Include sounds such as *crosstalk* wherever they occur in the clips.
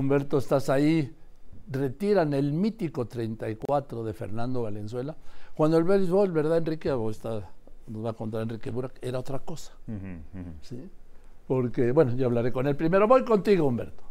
Humberto, estás ahí. Retiran el mítico 34 de Fernando Valenzuela. Cuando el béisbol, ¿verdad, Enrique? O está, nos va a contar Enrique Burak, era otra cosa. ¿sí? Porque, bueno, yo hablaré con él primero. Voy contigo, Humberto.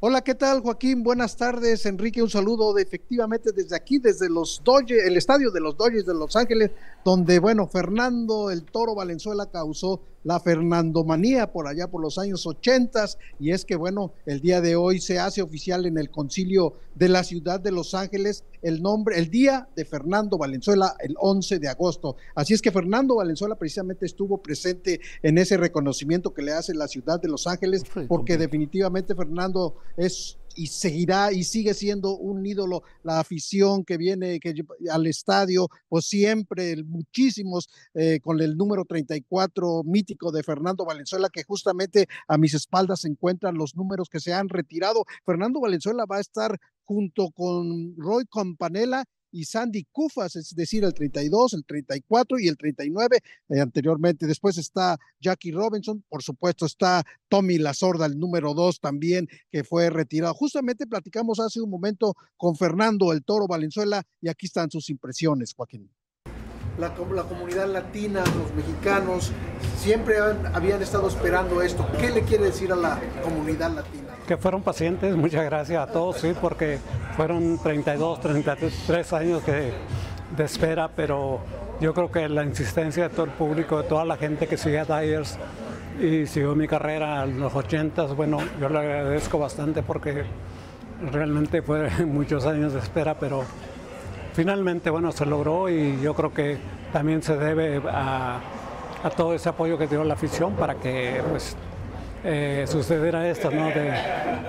Hola, ¿qué tal, Joaquín? Buenas tardes, Enrique. Un saludo de, efectivamente desde aquí, desde los Dodgers, el estadio de los Dodgers de Los Ángeles, donde, bueno, Fernando el Toro Valenzuela causó la Fernandomanía por allá por los años ochentas y es que bueno, el día de hoy se hace oficial en el concilio de la ciudad de Los Ángeles el nombre, el día de Fernando Valenzuela, el 11 de agosto. Así es que Fernando Valenzuela precisamente estuvo presente en ese reconocimiento que le hace la ciudad de Los Ángeles, porque definitivamente Fernando es y seguirá y sigue siendo un ídolo. La afición que viene que, al estadio, pues siempre muchísimos eh, con el número 34 mítico de Fernando Valenzuela, que justamente a mis espaldas se encuentran los números que se han retirado. Fernando Valenzuela va a estar junto con Roy Campanella y Sandy Kufas, es decir, el 32, el 34 y el 39 eh, anteriormente. Después está Jackie Robinson, por supuesto está Tommy La Sorda, el número 2 también, que fue retirado. Justamente platicamos hace un momento con Fernando el Toro Valenzuela y aquí están sus impresiones, Joaquín. La, comunidad latina, los mexicanos, siempre habían estado esperando esto. ¿Qué le quiere decir a la comunidad latina? que fueron pacientes, *laughs* muchas gracias a todos, sí, porque fueron 32, 33 años de, de espera, pero yo creo que la insistencia de todo el público, de toda la gente que sigue a Dyers y siguió mi carrera en los 80, bueno, yo le agradezco bastante porque realmente fue *laughs* muchos años de espera, pero finalmente, bueno, se logró y yo creo que también se debe a, a todo ese apoyo que dio la afición para que pues eh, sucediera esto, ¿no? De,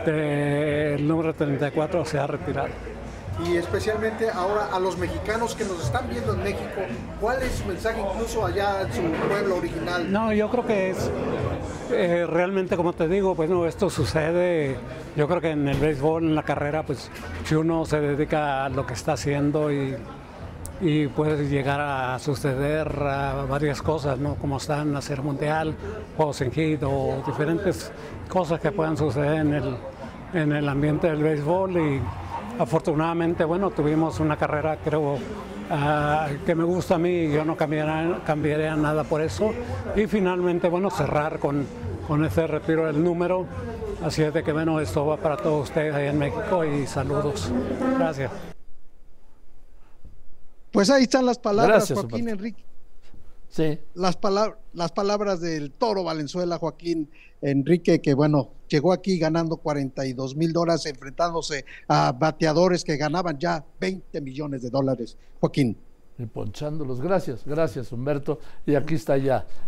de, el número 34 se ha retirado. Y especialmente ahora a los mexicanos que nos están viendo en México, ¿cuál es su mensaje incluso allá en su pueblo original? No, yo creo que es eh, realmente, como te digo, pues esto sucede, yo creo que en el béisbol, en la carrera, pues si uno se dedica a lo que está haciendo y puede llegar a suceder varias cosas, ¿no? Como están hacer mundial, juegos en hit o diferentes cosas que puedan suceder en el, en el ambiente del béisbol afortunadamente, bueno, tuvimos una carrera, creo, uh, que me gusta a mí, yo no cambiaría, cambiaría nada por eso y finalmente, bueno, cerrar con, con ese retiro del número. Así es de que, bueno, esto va para todos ustedes ahí en México y saludos. Gracias. Pues ahí están las palabras, Joaquín Enrique. Sí. Las, palabras, las palabras del toro Valenzuela, Joaquín Enrique, que bueno, llegó aquí ganando 42 mil dólares, enfrentándose a bateadores que ganaban ya 20 millones de dólares. Joaquín. Y ponchándolos. Gracias, gracias, Humberto. Y aquí está ya